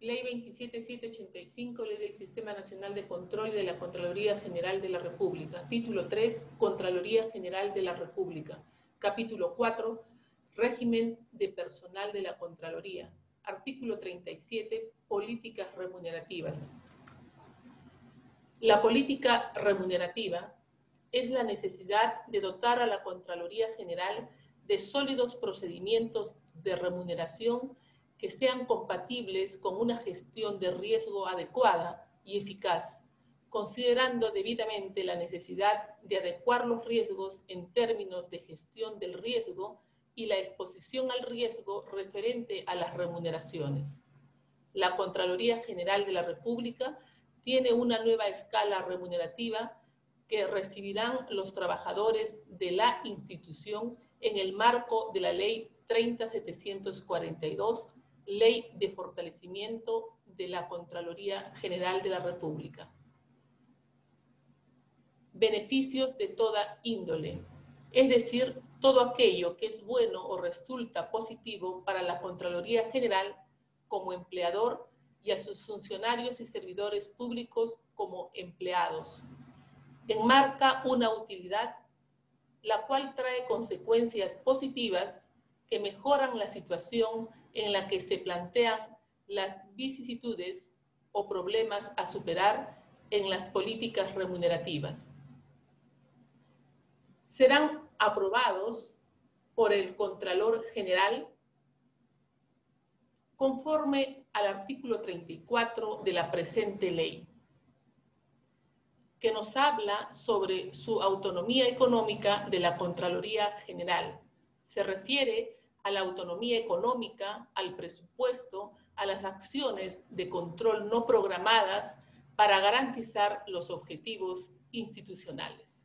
Ley 27785, Ley del Sistema Nacional de Control de la Contraloría General de la República. Título 3, Contraloría General de la República. Capítulo 4, Régimen de Personal de la Contraloría. Artículo 37, Políticas remunerativas. La política remunerativa es la necesidad de dotar a la Contraloría General de sólidos procedimientos de remuneración que sean compatibles con una gestión de riesgo adecuada y eficaz, considerando debidamente la necesidad de adecuar los riesgos en términos de gestión del riesgo y la exposición al riesgo referente a las remuneraciones. La Contraloría General de la República tiene una nueva escala remunerativa que recibirán los trabajadores de la institución en el marco de la Ley 30742 Ley de Fortalecimiento de la Contraloría General de la República. Beneficios de toda índole, es decir, todo aquello que es bueno o resulta positivo para la Contraloría General como empleador y a sus funcionarios y servidores públicos como empleados. Enmarca una utilidad la cual trae consecuencias positivas que mejoran la situación en la que se plantean las vicisitudes o problemas a superar en las políticas remunerativas. Serán aprobados por el Contralor General conforme al artículo 34 de la presente ley, que nos habla sobre su autonomía económica de la Contraloría General. Se refiere a la autonomía económica, al presupuesto, a las acciones de control no programadas para garantizar los objetivos institucionales.